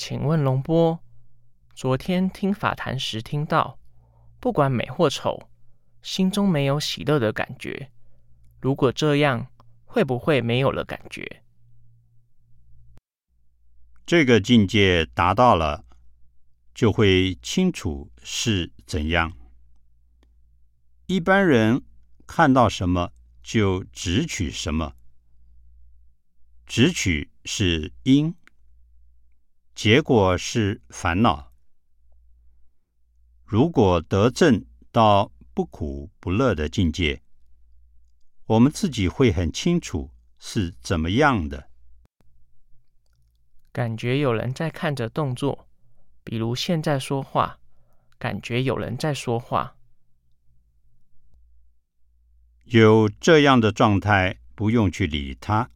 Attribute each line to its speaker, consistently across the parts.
Speaker 1: 请问龙波，昨天听法谈时听到，不管美或丑，心中没有喜乐的感觉。如果这样，会不会没有了感觉？
Speaker 2: 这个境界达到了，就会清楚是怎样。一般人看到什么就直取什么，直取是因。结果是烦恼。如果得正到不苦不乐的境界，我们自己会很清楚是怎么样的。
Speaker 1: 感觉有人在看着动作，比如现在说话，感觉有人在说话。
Speaker 2: 有这样的状态，不用去理他，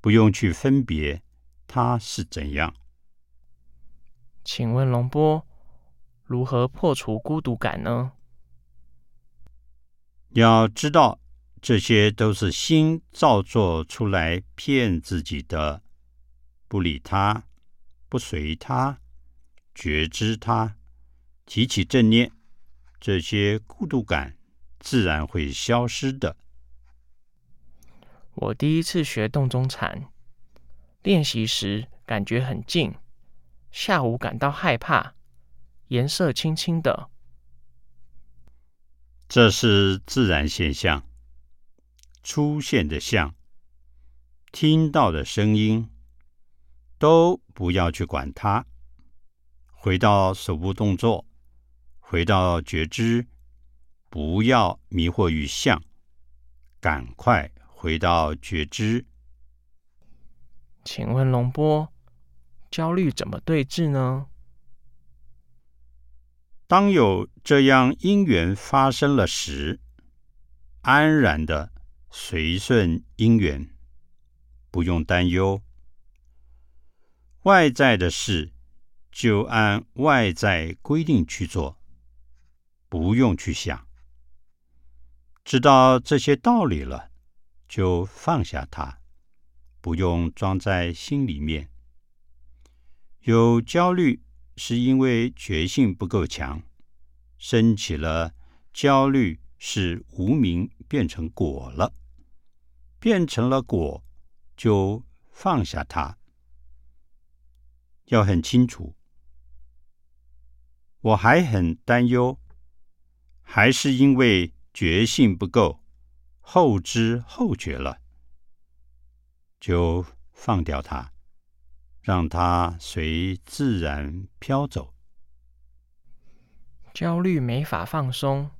Speaker 2: 不用去分别他是怎样。
Speaker 1: 请问龙波，如何破除孤独感呢？
Speaker 2: 要知道，这些都是心造作出来骗自己的。不理他，不随他，觉知他，提起正念，这些孤独感自然会消失的。
Speaker 1: 我第一次学洞中禅，练习时感觉很静。下午感到害怕，颜色青青的，
Speaker 2: 这是自然现象出现的像，听到的声音都不要去管它，回到手部动作，回到觉知，不要迷惑于相，赶快回到觉知。
Speaker 1: 请问龙波。焦虑怎么对治呢？
Speaker 2: 当有这样因缘发生了时，安然的随顺因缘，不用担忧。外在的事就按外在规定去做，不用去想。知道这些道理了，就放下它，不用装在心里面。有焦虑，是因为觉性不够强，升起了焦虑，是无名变成果了，变成了果，就放下它。要很清楚，我还很担忧，还是因为觉性不够，后知后觉了，就放掉它。让它随自然飘走。
Speaker 1: 焦虑没法放松，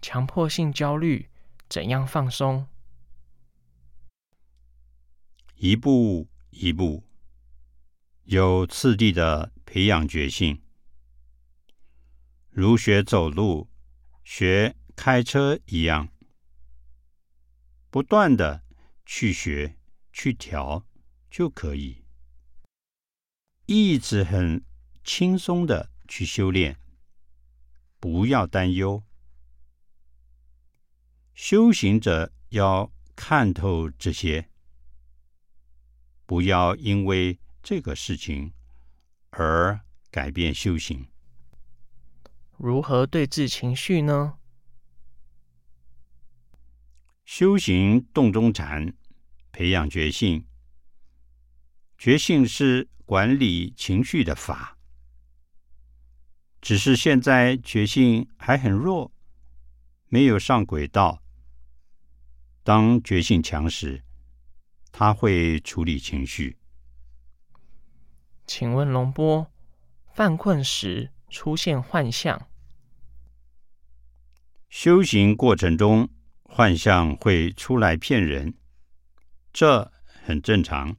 Speaker 1: 强迫性焦虑怎样放松？
Speaker 2: 一步一步，有次第的培养决心，如学走路、学开车一样，不断的去学、去调就可以。一直很轻松的去修炼，不要担忧。修行者要看透这些，不要因为这个事情而改变修行。
Speaker 1: 如何对治情绪呢？
Speaker 2: 修行洞中禅，培养觉性。觉性是。管理情绪的法，只是现在觉性还很弱，没有上轨道。当觉性强时，他会处理情绪。
Speaker 1: 请问龙波，犯困时出现幻象，
Speaker 2: 修行过程中幻象会出来骗人，这很正常。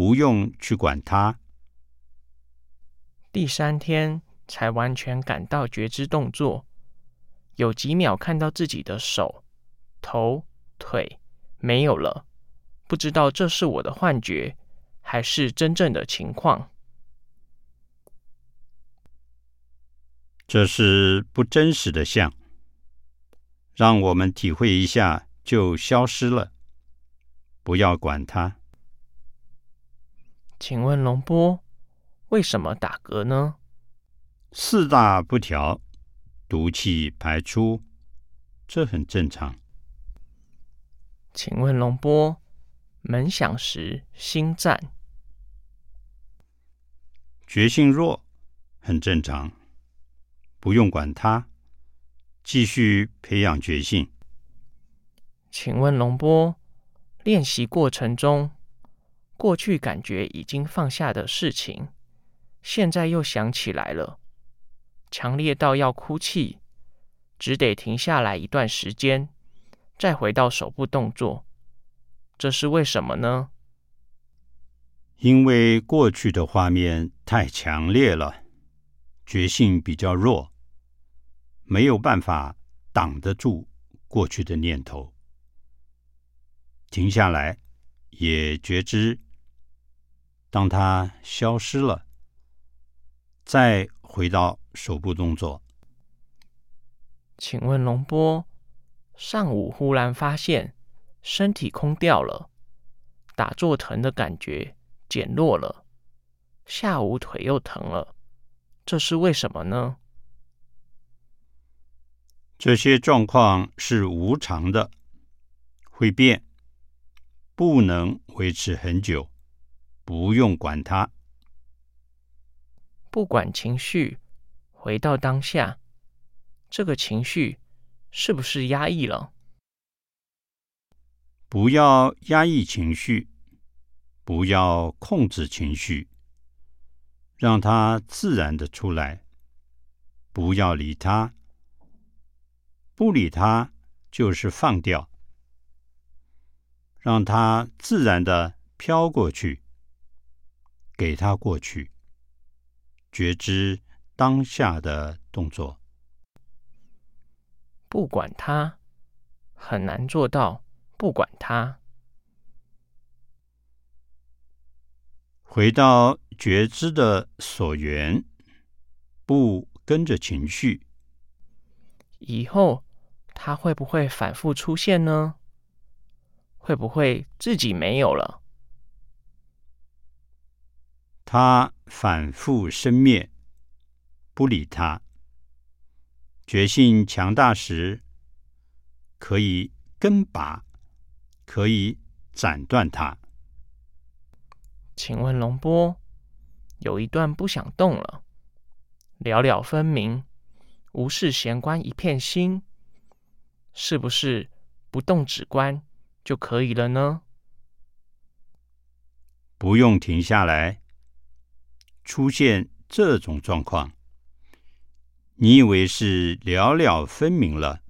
Speaker 2: 不用去管它。
Speaker 1: 第三天才完全感到觉知动作，有几秒看到自己的手、头、腿没有了，不知道这是我的幻觉还是真正的情况。
Speaker 2: 这是不真实的相，让我们体会一下就消失了，不要管它。
Speaker 1: 请问龙波，为什么打嗝呢？
Speaker 2: 四大不调，毒气排出，这很正常。
Speaker 1: 请问龙波，门响时心战，
Speaker 2: 觉性弱，很正常，不用管它，继续培养觉性。
Speaker 1: 请问龙波，练习过程中，过去感觉已经放下的事情。现在又想起来了，强烈到要哭泣，只得停下来一段时间，再回到手部动作。这是为什么呢？
Speaker 2: 因为过去的画面太强烈了，觉性比较弱，没有办法挡得住过去的念头。停下来，也觉知，当它消失了。再回到手部动作。
Speaker 1: 请问龙波，上午忽然发现身体空掉了，打坐疼的感觉减弱了，下午腿又疼了，这是为什么呢？
Speaker 2: 这些状况是无常的，会变，不能维持很久，不用管它。
Speaker 1: 不管情绪，回到当下，这个情绪是不是压抑了？
Speaker 2: 不要压抑情绪，不要控制情绪，让它自然的出来。不要理它，不理它就是放掉，让它自然的飘过去，给他过去。觉知当下的动作，
Speaker 1: 不管他，很难做到不管他。
Speaker 2: 回到觉知的所缘，不跟着情绪。
Speaker 1: 以后它会不会反复出现呢？会不会自己没有了？
Speaker 2: 他反复生灭，不理他。觉性强大时，可以根拔，可以斩断它。
Speaker 1: 请问龙波，有一段不想动了，了了分明，无事闲观一片心，是不是不动止观就可以了呢？
Speaker 2: 不用停下来。出现这种状况，你以为是了了分明了？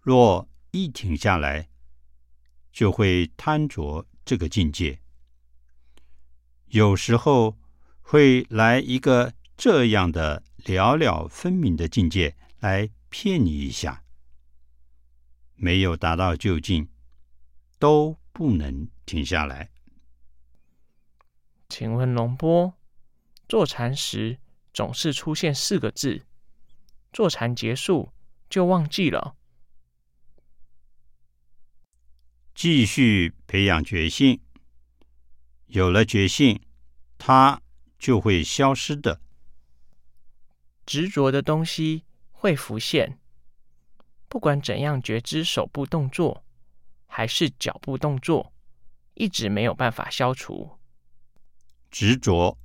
Speaker 2: 若一停下来，就会贪着这个境界。有时候会来一个这样的了了分明的境界来骗你一下，没有达到就近，都不能停下来。
Speaker 1: 请问龙波？坐禅时总是出现四个字，坐禅结束就忘记了。
Speaker 2: 继续培养觉性，有了觉性，它就会消失的。
Speaker 1: 执着的东西会浮现，不管怎样觉知手部动作还是脚步动作，一直没有办法消除
Speaker 2: 执着。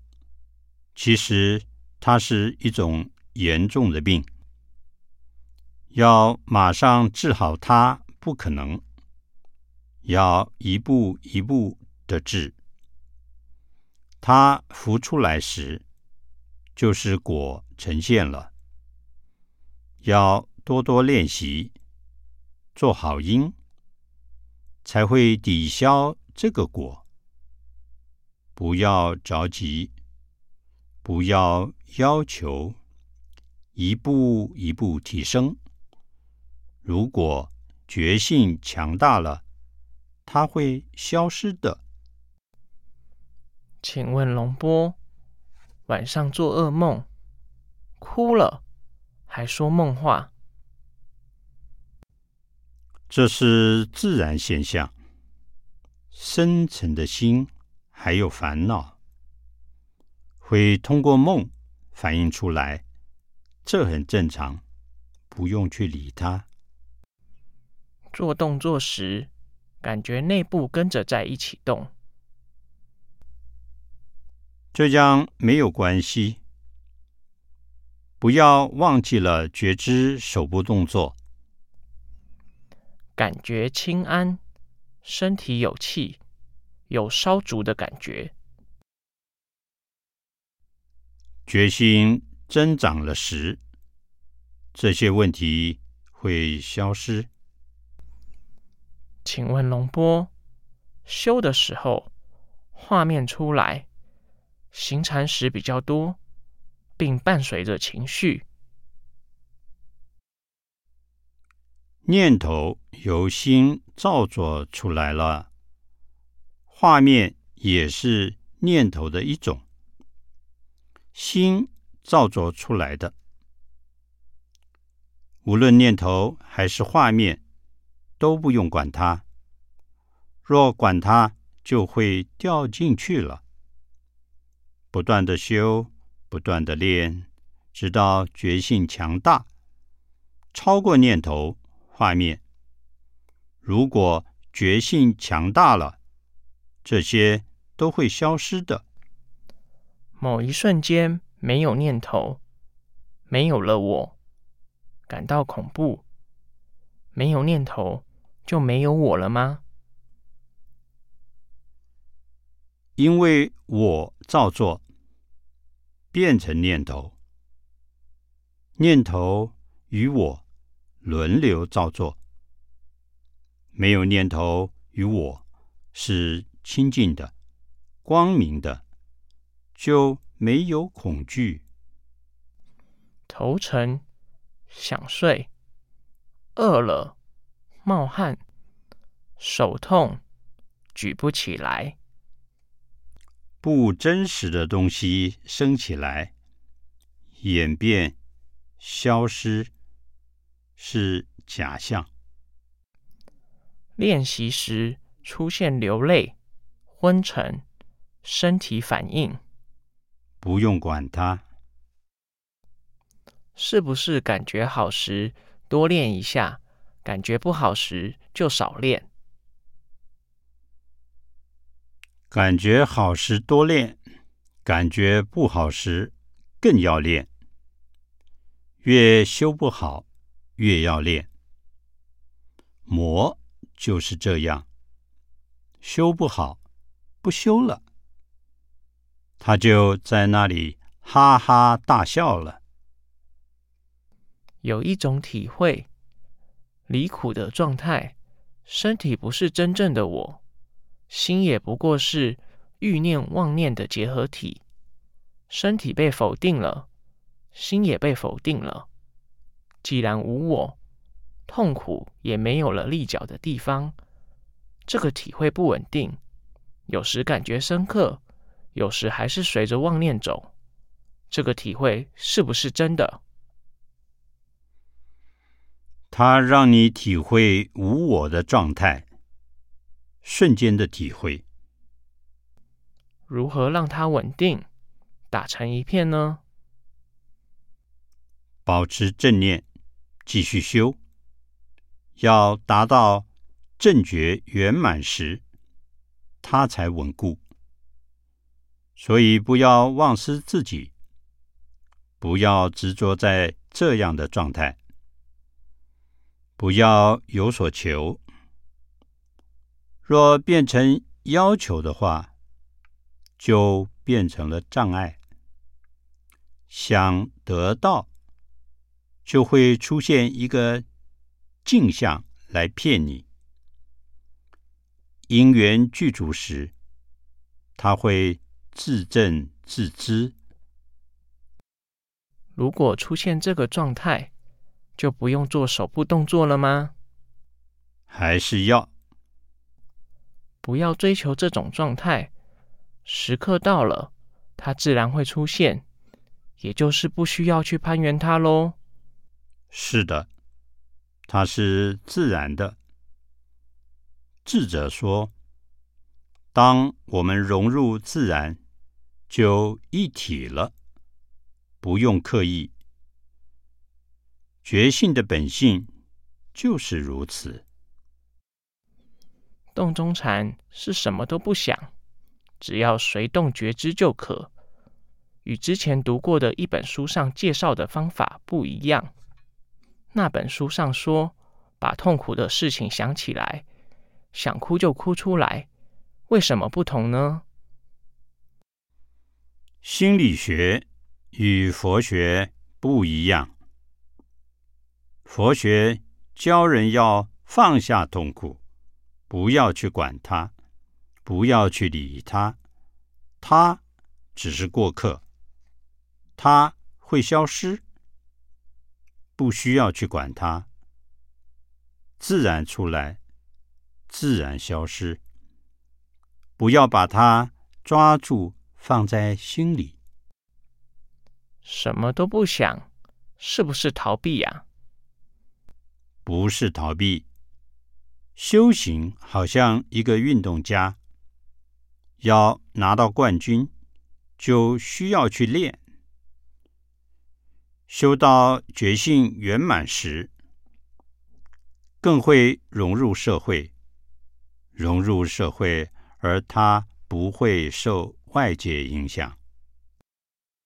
Speaker 2: 其实它是一种严重的病，要马上治好它不可能，要一步一步的治。它浮出来时，就是果呈现了。要多多练习，做好因，才会抵消这个果。不要着急。不要要求一步一步提升。如果觉性强大了，它会消失的。
Speaker 1: 请问龙波，晚上做噩梦，哭了，还说梦话，
Speaker 2: 这是自然现象。深沉的心还有烦恼。会通过梦反映出来，这很正常，不用去理它。
Speaker 1: 做动作时，感觉内部跟着在一起动，
Speaker 2: 这样没有关系。不要忘记了觉知手部动作，
Speaker 1: 感觉轻安，身体有气，有烧足的感觉。
Speaker 2: 决心增长了时，这些问题会消失。
Speaker 1: 请问龙波，修的时候画面出来，行禅时比较多，并伴随着情绪，
Speaker 2: 念头由心造作出来了，画面也是念头的一种，心造作出来的，无论念头还是画面。都不用管它，若管它，就会掉进去了。不断的修，不断的练，直到觉性强大，超过念头、画面。如果觉性强大了，这些都会消失的。
Speaker 1: 某一瞬间没有念头，没有了我，感到恐怖。没有念头。就没有我了吗？
Speaker 2: 因为我造作，变成念头，念头与我轮流造作。没有念头与我是清净的、光明的，就没有恐惧。
Speaker 1: 头沉，想睡，饿了。冒汗，手痛，举不起来。
Speaker 2: 不真实的东西升起来，演变、消失，是假象。
Speaker 1: 练习时出现流泪、昏沉、身体反应，
Speaker 2: 不用管它。
Speaker 1: 是不是感觉好时多练一下？感觉不好时就少练，
Speaker 2: 感觉好时多练，感觉不好时更要练。越修不好，越要练。魔就是这样，修不好，不修了，他就在那里哈哈大笑了。
Speaker 1: 有一种体会。离苦的状态，身体不是真正的我，心也不过是欲念妄念的结合体。身体被否定了，心也被否定了。既然无我，痛苦也没有了立脚的地方。这个体会不稳定，有时感觉深刻，有时还是随着妄念走。这个体会是不是真的？
Speaker 2: 它让你体会无我的状态，瞬间的体会。
Speaker 1: 如何让它稳定，打成一片呢？
Speaker 2: 保持正念，继续修，要达到正觉圆满时，它才稳固。所以不要忘失自己，不要执着在这样的状态。不要有所求，若变成要求的话，就变成了障碍。想得到，就会出现一个镜像来骗你。因缘具足时，他会自证自知。
Speaker 1: 如果出现这个状态，就不用做手部动作了吗？
Speaker 2: 还是要？
Speaker 1: 不要追求这种状态，时刻到了，它自然会出现，也就是不需要去攀援它喽。
Speaker 2: 是的，它是自然的。智者说：“当我们融入自然，就一体了，不用刻意。觉性的本性就是如此。
Speaker 1: 洞中禅是什么都不想，只要随动觉知就可。与之前读过的一本书上介绍的方法不一样。那本书上说，把痛苦的事情想起来，想哭就哭出来。为什么不同呢？
Speaker 2: 心理学与佛学不一样。佛学教人要放下痛苦，不要去管它，不要去理它，它只是过客，它会消失，不需要去管它，自然出来，自然消失。不要把它抓住，放在心里。
Speaker 1: 什么都不想，是不是逃避呀？
Speaker 2: 不是逃避，修行好像一个运动家，要拿到冠军，就需要去练。修到觉性圆满时，更会融入社会，融入社会，而他不会受外界影响。